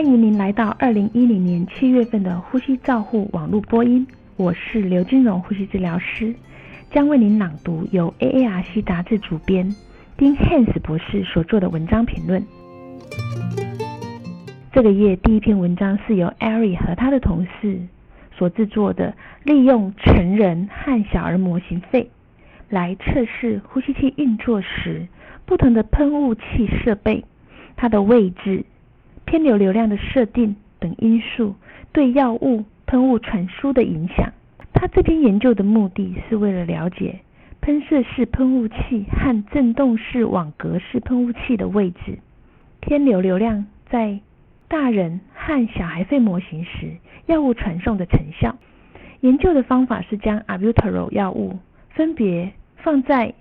欢迎您来到二零一零年七月份的呼吸照护网络播音，我是刘金荣呼吸治疗师，将为您朗读由 AARC 杂志主编丁 Hans 博士所做的文章评论。这个月第一篇文章是由 Ari 和他的同事所制作的，利用成人和小儿模型肺来测试呼吸器运作时不同的喷雾器设备它的位置。天流流量的设定等因素对药物喷雾传输的影响。他这篇研究的目的是为了了解喷射式喷雾器和振动式网格式喷雾器的位置、天流流量在大人和小孩肺模型时药物传送的成效。研究的方法是将 a b u t e r o 药物分别放在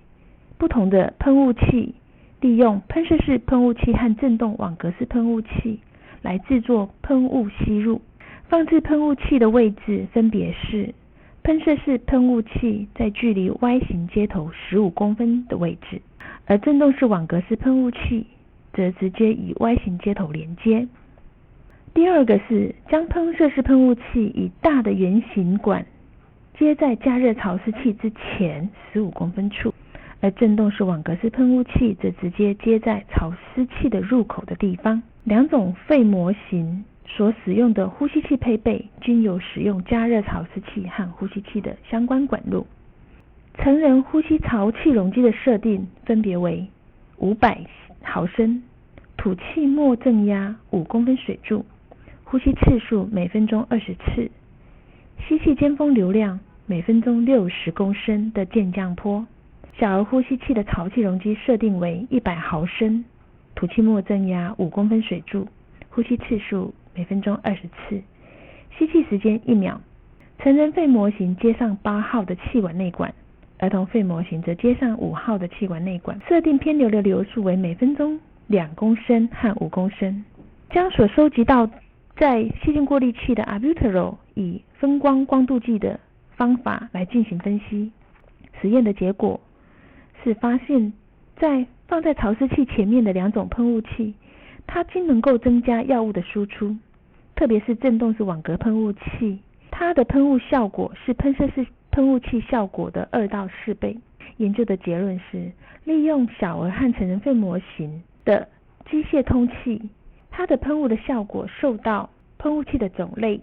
不同的喷雾器。利用喷射式喷雾器和振动网格式喷雾器来制作喷雾吸入。放置喷雾器的位置分别是：喷射式喷雾器在距离 Y 型接头十五公分的位置，而振动式网格式喷雾器则直接与 Y 型接头连接。第二个是将喷射式喷雾器以大的圆形管接在加热潮湿器之前十五公分处。而振动式网格式喷雾器则直接接在潮湿器的入口的地方。两种肺模型所使用的呼吸器配备均有使用加热潮湿器和呼吸器的相关管路。成人呼吸潮气容积的设定分别为五百毫升，吐气末正压五公分水柱，呼吸次数每分钟二十次，吸气尖峰流量每分钟六十公升的渐降坡。小儿呼吸器的潮气容积设定为一百毫升，吐气末正压五公分水柱，呼吸次数每分钟二十次，吸气时间一秒。成人肺模型接上八号的气管内管，儿童肺模型则接上五号的气管内管，设定偏流的流速为每分钟两公升和五公升。将所收集到在吸进过滤器的 albuterol 以分光光度计的方法来进行分析。实验的结果。是发现，在放在潮湿器前面的两种喷雾器，它均能够增加药物的输出，特别是振动式网格喷雾器，它的喷雾效果是喷射式喷雾器效果的二到四倍。研究的结论是，利用小儿和成人肺模型的机械通气，它的喷雾的效果受到喷雾器的种类、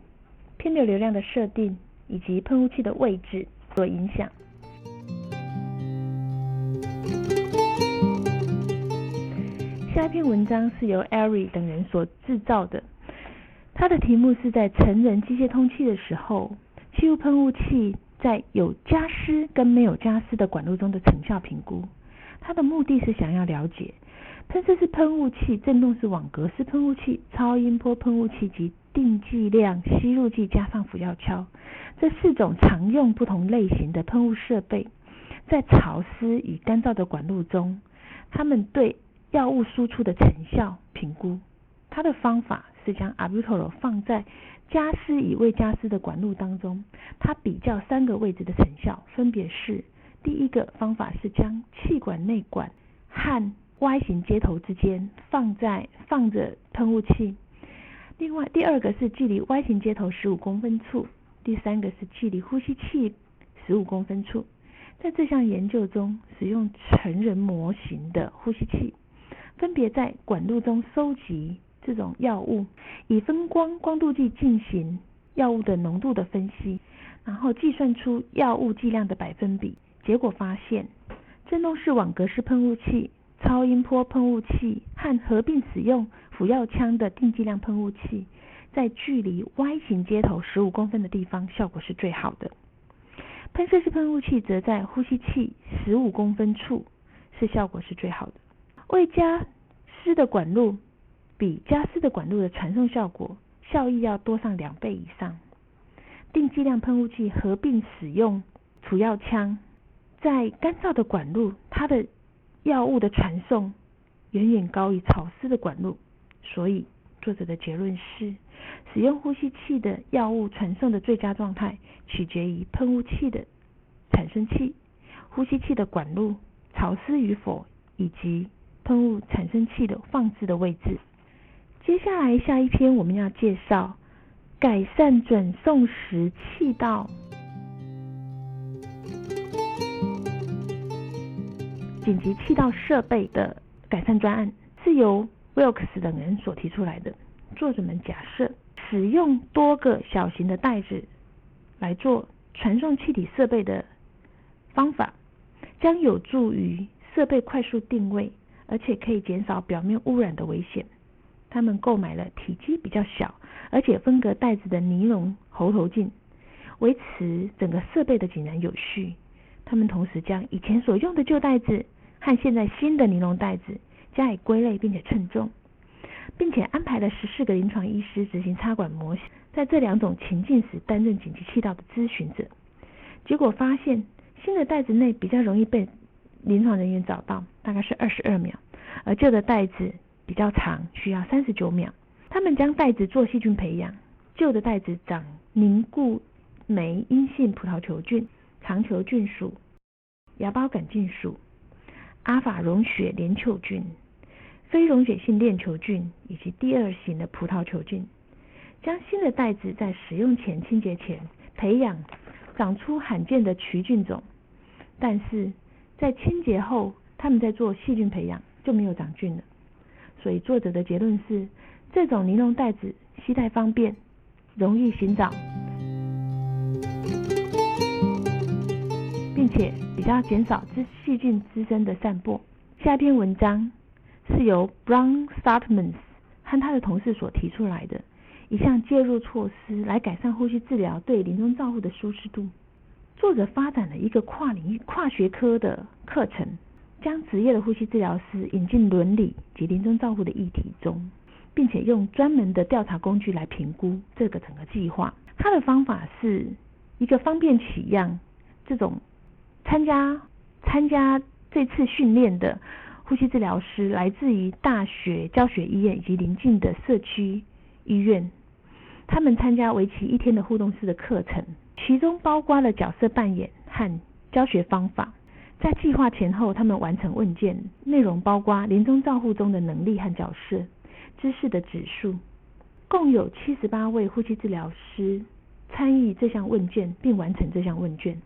偏流流量的设定以及喷雾器的位置所影响。下一篇文章是由 Ari 等人所制造的，它的题目是在成人机械通气的时候，吸入喷雾器在有加湿跟没有加湿的管路中的成效评估。它的目的是想要了解喷射式喷雾器、振动式网格式喷雾器、超音波喷雾器及定剂量吸入剂加上辅药敲这四种常用不同类型的喷雾设备，在潮湿与干燥的管路中，它们对药物输出的成效评估，它的方法是将 albuterol 放在加湿与未加湿的管路当中，它比较三个位置的成效，分别是：第一个方法是将气管内管和 Y 型接头之间放在放着喷雾器；另外第二个是距离 Y 型接头十五公分处；第三个是距离呼吸器十五公分处。在这项研究中，使用成人模型的呼吸器。分别在管路中收集这种药物，以分光光度计进行药物的浓度的分析，然后计算出药物剂量的百分比。结果发现，振动式网格式喷雾器、超音波喷雾器和合并使用辅药枪的定剂量喷雾器，在距离 Y 型接头十五公分的地方效果是最好的。喷射式喷雾器则在呼吸器十五公分处是效果是最好的。未加湿的管路比加湿的管路的传送效果效益要多上两倍以上。定剂量喷雾器合并使用除药枪，在干燥的管路，它的药物的传送远远高于潮湿的管路。所以作者的结论是，使用呼吸器的药物传送的最佳状态取决于喷雾器的产生器、呼吸器的管路潮湿与否以及。喷雾产生器的放置的位置。接下来下一篇我们要介绍改善转送时气道紧急气道设备的改善专案，是由 Wilkes 等人所提出来的。作者们假设，使用多个小型的袋子来做传送气体设备的方法，将有助于设备快速定位，而且可以减少表面污染的危险。他们购买了体积比较小，而且分隔袋子的尼龙喉头镜，维持整个设备的井然有序。他们同时将以前所用的旧袋子和现在新的尼龙袋子加以归类，并且称重，并且安排了十四个临床医师执行插管模型，在这两种情境时担任紧急气道的咨询者。结果发现，新的袋子内比较容易被临床人员找到，大概是二十二秒，而旧的袋子比较长，需要三十九秒。他们将袋子做细菌培养，旧的袋子长凝固酶阴性葡萄球菌、肠球菌属、芽孢杆菌属。阿法溶血链球菌、非溶血性链球菌以及第二型的葡萄球菌，将新的袋子在使用前清洁前培养长出罕见的曲菌种，但是在清洁后，他们在做细菌培养就没有长菌了。所以作者的结论是，这种尼龙袋子携带方便，容易寻找。并且比较减少滋细菌滋生的散播。下一篇文章是由 Brown Startmans 和他的同事所提出来的一项介入措施，来改善呼吸治疗对临终照护的舒适度。作者发展了一个跨领域、跨学科的课程，将职业的呼吸治疗师引进伦理及临终照护的议题中，并且用专门的调查工具来评估这个整个计划。他的方法是一个方便取样这种。参加参加这次训练的呼吸治疗师来自于大学教学医院以及邻近的社区医院。他们参加为期一天的互动式的课程，其中包括了角色扮演和教学方法。在计划前后，他们完成问卷，内容包括临终照护中的能力和角色、知识的指数。共有七十八位呼吸治疗师参与这项问卷，并完成这项问卷。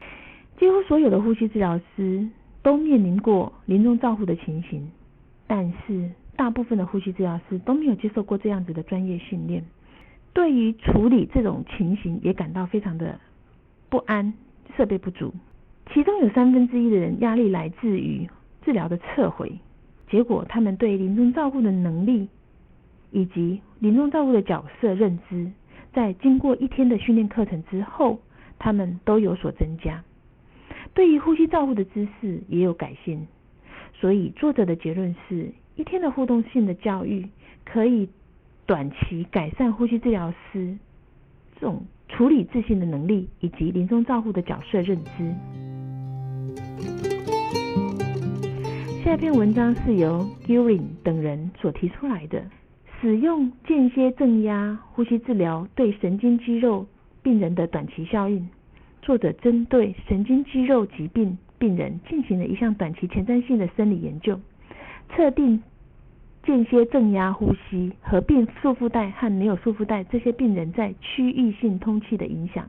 几乎所有的呼吸治疗师都面临过临终照护的情形，但是大部分的呼吸治疗师都没有接受过这样子的专业训练，对于处理这种情形也感到非常的不安，设备不足。其中有三分之一的人压力来自于治疗的撤回，结果他们对临终照顾的能力以及临终照顾的角色认知，在经过一天的训练课程之后，他们都有所增加。对于呼吸照顾的知识也有改进，所以作者的结论是一天的互动性的教育可以短期改善呼吸治疗师这种处理自信的能力以及临终照护的角色认知。下一篇文章是由 Gilling 等人所提出来的，使用间歇正压呼吸治疗对神经肌肉病人的短期效应。作者针对神经肌肉疾病病人进行了一项短期前瞻性的生理研究，测定间歇正压呼吸合并束缚带和没有束缚带这些病人在区域性通气的影响。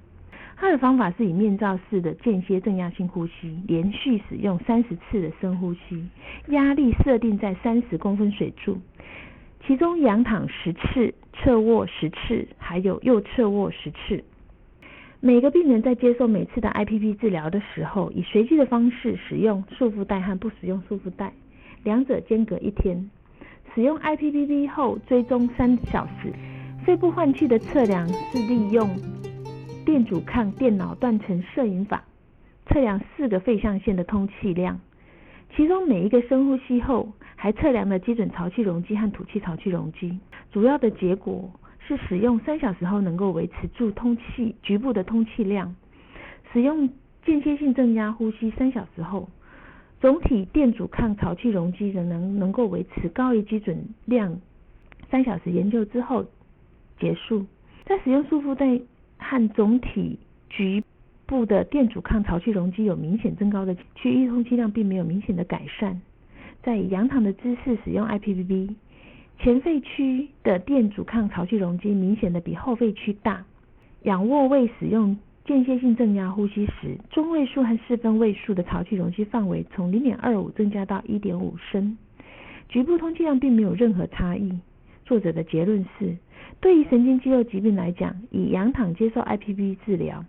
他的方法是以面罩式的间歇正压性呼吸，连续使用三十次的深呼吸，压力设定在三十公分水柱，其中仰躺十次，侧卧十次，还有右侧卧十次。每个病人在接受每次的 IPP 治疗的时候，以随机的方式使用束缚带和不使用束缚带，两者间隔一天。使用 IPPB 后追踪三小时。肺部换气的测量是利用电阻抗电脑断层摄影法测量四个肺象限的通气量，其中每一个深呼吸后还测量了基准潮气容积和吐气潮气容积。主要的结果。是使用三小时后能够维持住通气局部的通气量，使用间歇性正压呼吸三小时后，总体电阻抗潮气容积仍能能够维持高于基准量。三小时研究之后结束，在使用束缚带和总体局部的电阻抗潮气容积有明显增高的区域通气量并没有明显的改善。在仰躺的姿势使用 IPPB。前肺区的电阻抗潮气容积明显的比后肺区大。仰卧位使用间歇性正压呼吸时，中位数和四分位数的潮气容积范围从零点二五增加到一点五升，局部通气量并没有任何差异。作者的结论是，对于神经肌肉疾病来讲，以仰躺接受 IPV 治疗，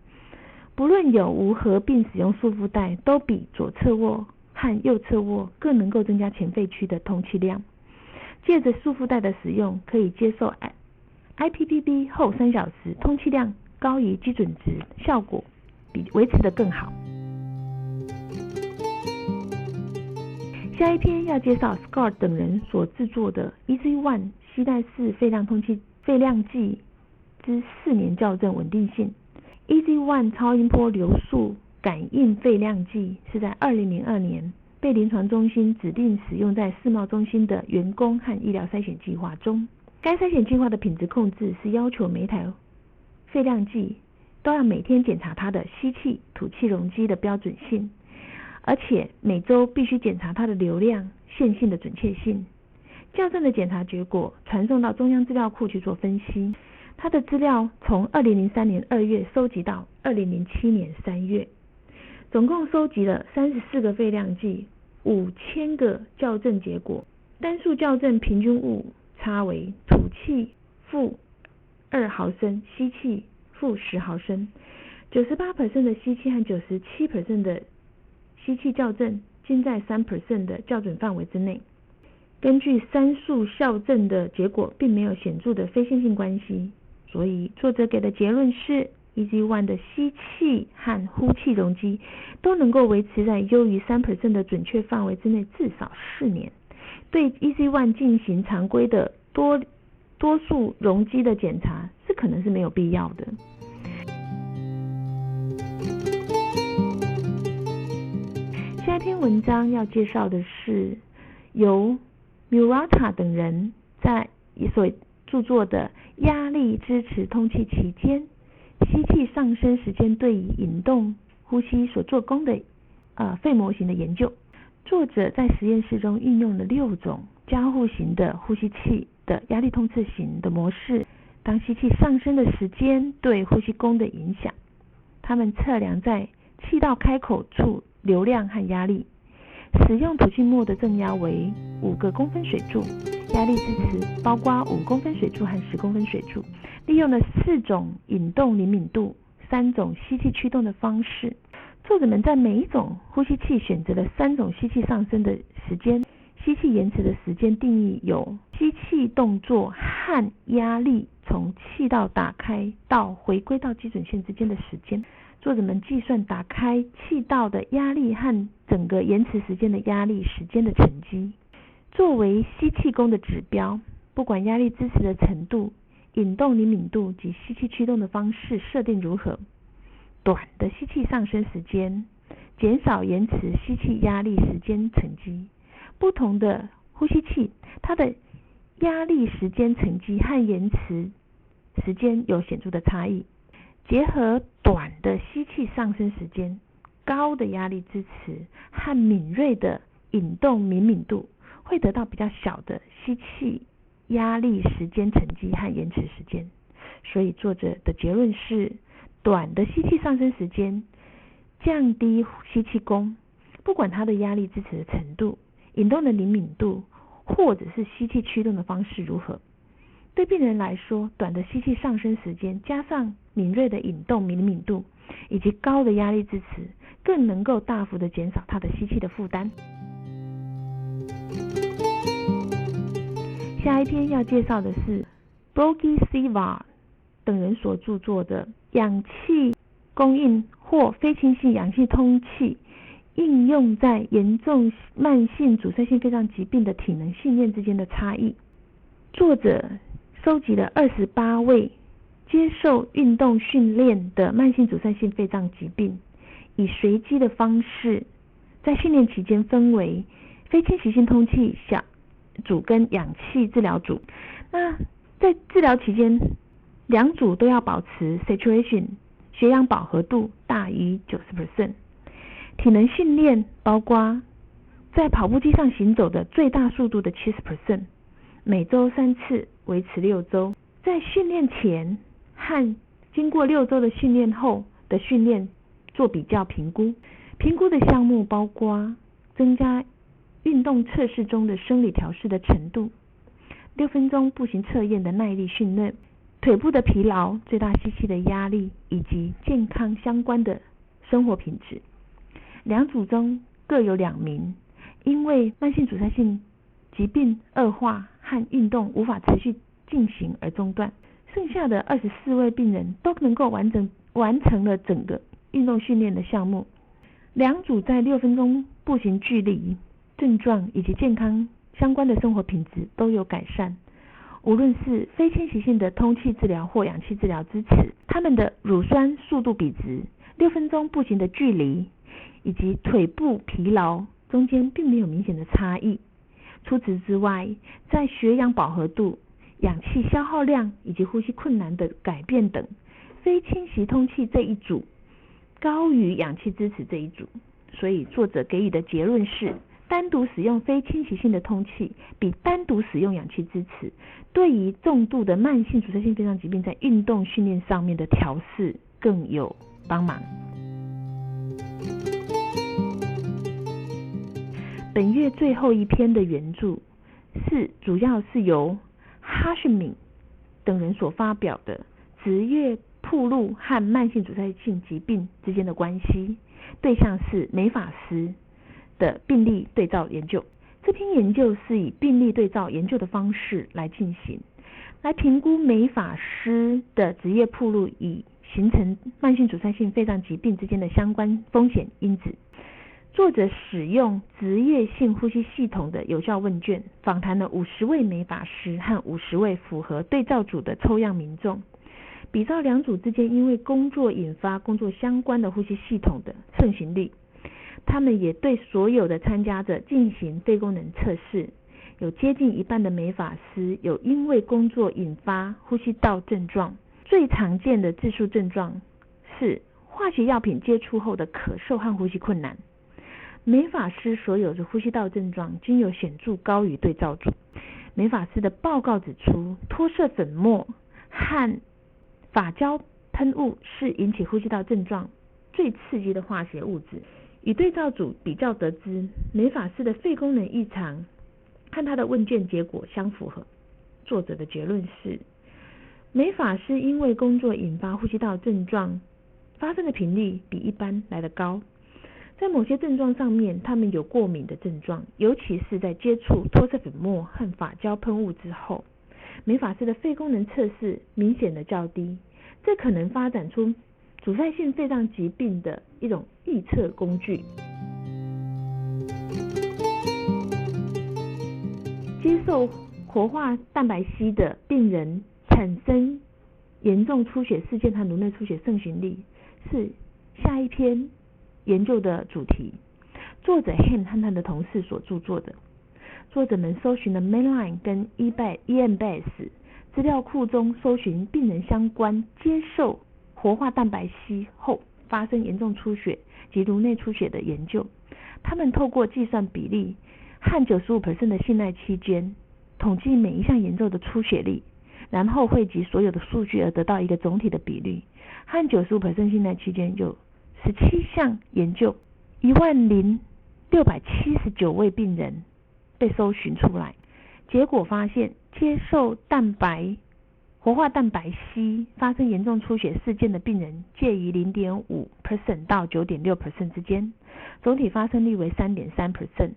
不论有无合并使用束缚带，都比左侧卧和右侧卧更能够增加前肺区的通气量。借着束缚带的使用，可以接受 I IPPB 后三小时，通气量高于基准值，效果比维持的更好。下一篇要介绍 Scott 等人所制作的 Easy One 吸带式肺量通气肺量计之四年校正稳定性。Easy One 超音波流速感应肺量计是在二零零二年。被临床中心指定使用在世贸中心的员工和医疗筛选计划中。该筛选计划的品质控制是要求每台肺量计都要每天检查它的吸气、吐气容积的标准性，而且每周必须检查它的流量、线性的准确性。校正的检查结果传送到中央资料库去做分析。它的资料从二零零三年二月收集到二零零七年三月。总共收集了三十四个肺量计，五千个校正结果，单数校正平均误差为吐气负二毫升，吸气负十毫升。九十八 percent 的吸气和九十七 percent 的吸气校正均在三 percent 的校准范围之内。根据三数校正的结果，并没有显著的非线性关系，所以作者给的结论是。，EZ One 的吸气和呼气容积都能够维持在优于三 percent 的准确范围之内至少四年。对 EZ One 进行常规的多多数容积的检查可能是没有必要的。下一篇文章要介绍的是由 Murata 等人在所著作的压力支持通气期间。吸气上升时间对于引动呼吸所做功的呃肺模型的研究，作者在实验室中运用了六种交互型的呼吸器的压力通气型的模式，当吸气上升的时间对呼吸功的影响，他们测量在气道开口处流量和压力，使用吐气末的正压为五个公分水柱。压力支持包括五公分水柱和十公分水柱，利用了四种引动灵敏度、三种吸气驱动的方式。作者们在每一种呼吸器选择了三种吸气上升的时间，吸气延迟的时间定义有吸气动作和压力从气道打开到回归到基准线之间的时间。作者们计算打开气道的压力和整个延迟时间的压力时间的乘积。作为吸气功的指标，不管压力支持的程度、引动灵敏度及吸气驱动的方式设定如何，短的吸气上升时间减少延迟吸气压力时间乘积。不同的呼吸器，它的压力时间乘积和延迟时间有显著的差异。结合短的吸气上升时间、高的压力支持和敏锐的引动灵敏度。会得到比较小的吸气压力时间乘积和延迟时间，所以作者的结论是：短的吸气上升时间降低吸气功，不管它的压力支持的程度、引动的灵敏度，或者是吸气驱动的方式如何，对病人来说，短的吸气上升时间加上敏锐的引动灵敏度以及高的压力支持，更能够大幅的减少他的吸气的负担。下一篇要介绍的是 Brogy Siva 等人所著作的氧气供应或非侵性氧气通气应用在严重慢性阻塞性肺脏疾病的体能训练之间的差异。作者收集了二十八位接受运动训练的慢性阻塞性肺脏疾病，以随机的方式在训练期间分为非侵袭性通气小。组跟氧气治疗组，那在治疗期间，两组都要保持 saturation 血氧饱和度大于九十 percent。体能训练包括在跑步机上行走的最大速度的七十 percent，每周三次，维持六周。在训练前和经过六周的训练后的训练做比较评估。评估的项目包括增加运动测试中的生理调试的程度，六分钟步行测验的耐力训练，腿部的疲劳、最大吸气的压力以及健康相关的生活品质。两组中各有两名因为慢性阻塞性疾病恶化和运动无法持续进行而中断，剩下的二十四位病人都能够完整完成了整个运动训练的项目。两组在六分钟步行距离、症状以及健康相关的生活品质都有改善。无论是非侵袭性的通气治疗或氧气治疗支持，他们的乳酸速度比值、六分钟步行的距离以及腿部疲劳中间并没有明显的差异。除此之外，在血氧饱和度、氧气消耗量以及呼吸困难的改变等，非侵袭通气这一组。高于氧气支持这一组，所以作者给予的结论是，单独使用非侵袭性的通气，比单独使用氧气支持，对于重度的慢性阻塞性肺脏疾病在运动训练上面的调试更有帮忙。本月最后一篇的原著是主要是由哈什敏等人所发表的职业。铺路和慢性阻塞性疾病之间的关系，对象是美法师的病例对照研究。这篇研究是以病例对照研究的方式来进行，来评估美法师的职业铺路与形成慢性阻塞性肺脏疾病之间的相关风险因子。作者使用职业性呼吸系统的有效问卷，访谈了五十位美法师和五十位符合对照组的抽样民众。比照两组之间因为工作引发工作相关的呼吸系统的盛行率，他们也对所有的参加者进行肺功能测试。有接近一半的美法师有因为工作引发呼吸道症状，最常见的自述症状是化学药品接触后的咳嗽和呼吸困难。美法师所有的呼吸道症状均有显著高于对照组。美法师的报告指出，脱色粉末和发胶喷雾是引起呼吸道症状最刺激的化学物质。与对照组比较得知，美法师的肺功能异常和他的问卷结果相符合。作者的结论是，美法师因为工作引发呼吸道症状发生的频率比一般来得高。在某些症状上面，他们有过敏的症状，尤其是在接触脱色粉末和发胶喷雾之后。美法师的肺功能测试明显的较低，这可能发展出阻塞性肺脏疾病的一种预测工具。接受活化蛋白硒的病人产生严重出血事件和颅内出血盛行率是下一篇研究的主题。作者 Han 和他的同事所著作的。作者们搜寻了 Mainline 跟 eBay、资料库中搜寻病人相关接受活化蛋白硒后发生严重出血及颅内出血的研究。他们透过计算比例和95%的信赖期间，统计每一项研究的出血率，然后汇集所有的数据而得到一个总体的比率。和95%信赖期间有十七项研究，一万零六百七十九位病人。被搜寻出来，结果发现接受蛋白活化蛋白硒发生严重出血事件的病人介于零点五 percent 到九点六 percent 之间，总体发生率为三点三 percent。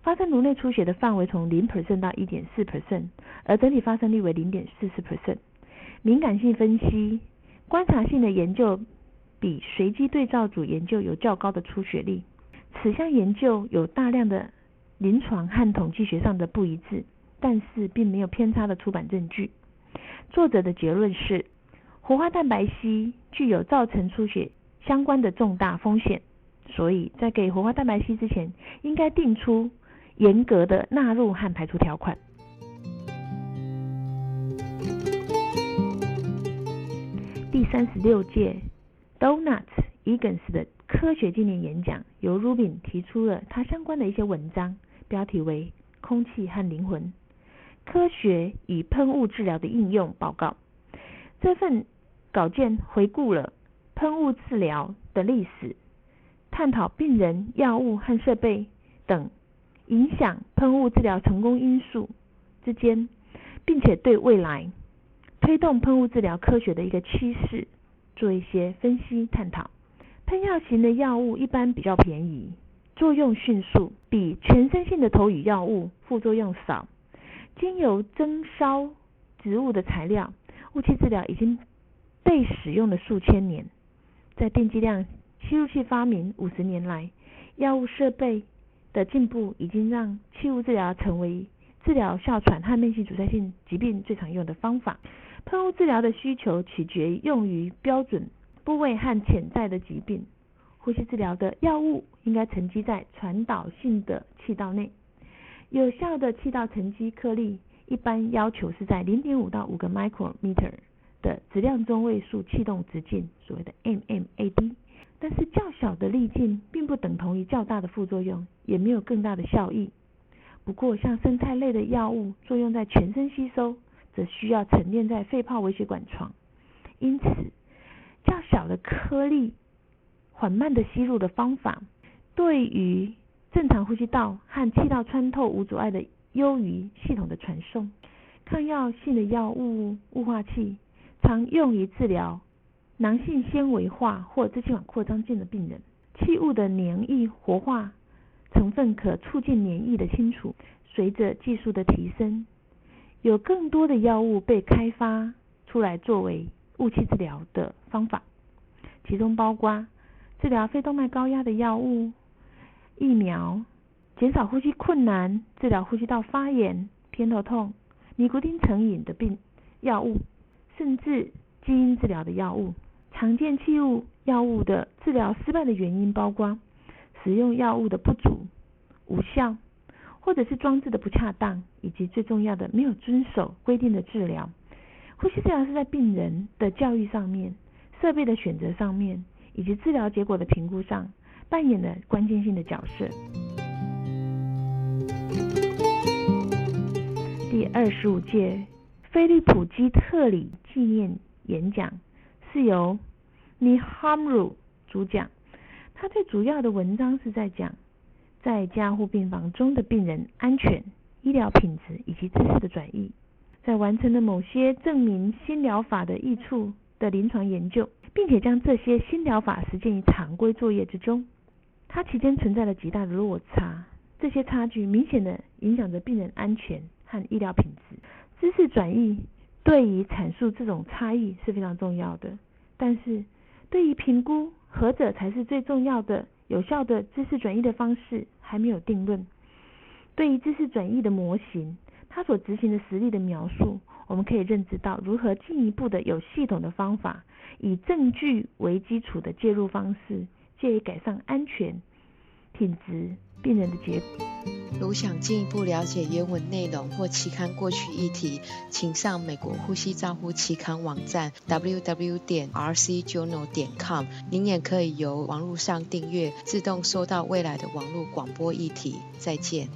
发生颅内出血的范围从零 percent 到一点四 percent，而整体发生率为零点四四 percent。敏感性分析观察性的研究比随机对照组研究有较高的出血率。此项研究有大量的。临床和统计学上的不一致，但是并没有偏差的出版证据。作者的结论是，活化蛋白硒具有造成出血相关的重大风险，所以在给活化蛋白硒之前，应该定出严格的纳入和排除条款。第三十六届 Donuts Egan's 的科学纪念演讲，由 Rubin 提出了他相关的一些文章。标题为《空气和灵魂》，科学与喷雾治疗的应用报告。这份稿件回顾了喷雾治疗的历史，探讨病人、药物和设备等影响喷雾治疗成功因素之间，并且对未来推动喷雾治疗科学的一个趋势做一些分析探讨。喷药型的药物一般比较便宜，作用迅速，比全身性的投与药物副作用少。经由蒸烧植物的材料，雾气治疗已经被使用了数千年。在电击量吸入器发明五十年来，药物设备的进步已经让气雾治疗成为治疗哮喘和慢性阻塞性疾病最常用的方法。喷雾治疗的需求取决于用于标准。部位和潜在的疾病，呼吸治疗的药物应该沉积在传导性的气道内。有效的气道沉积颗粒一般要求是在零点五到五个 micrometer 的质量中位数气动直径，所谓的 mmAd。但是较小的粒径并不等同于较大的副作用，也没有更大的效益。不过，像生态类的药物作用在全身吸收，则需要沉淀在肺泡微血管床。因此，较小的颗粒缓慢的吸入的方法，对于正常呼吸道和气道穿透无阻碍的优于系统的传送。抗药性的药物雾化器常用于治疗囊性纤维化或支气管扩张症的病人。气雾的黏液活化成分可促进黏液的清除。随着技术的提升，有更多的药物被开发出来作为。雾气治疗的方法，其中包括治疗肺动脉高压的药物、疫苗、减少呼吸困难、治疗呼吸道发炎、偏头痛、尼古丁成瘾的病药物，甚至基因治疗的药物。常见气雾药物的治疗失败的原因包括使用药物的不足、无效，或者是装置的不恰当，以及最重要的没有遵守规定的治疗。呼吸治疗是在病人的教育上面、设备的选择上面，以及治疗结果的评估上，扮演了关键性的角色。第二十五届菲利普基特里纪念演讲是由 Nihamru 主讲，他最主要的文章是在讲在加护病房中的病人安全、医疗品质以及知识的转移。在完成了某些证明新疗法的益处的临床研究，并且将这些新疗法实践于常规作业之中，它期间存在了极大的落差。这些差距明显的影响着病人安全和医疗品质。知识转移对于阐述这种差异是非常重要的，但是对于评估何者才是最重要的有效的知识转移的方式还没有定论。对于知识转移的模型。它所执行的实例的描述，我们可以认知到如何进一步的有系统的方法，以证据为基础的介入方式，借以改善安全、品质、病人的结果。如想进一步了解原文内容或期刊过去议题，请上美国呼吸照护期刊网站 www 点 rcjournal 点 com。您也可以由网络上订阅，自动收到未来的网络广播议题。再见。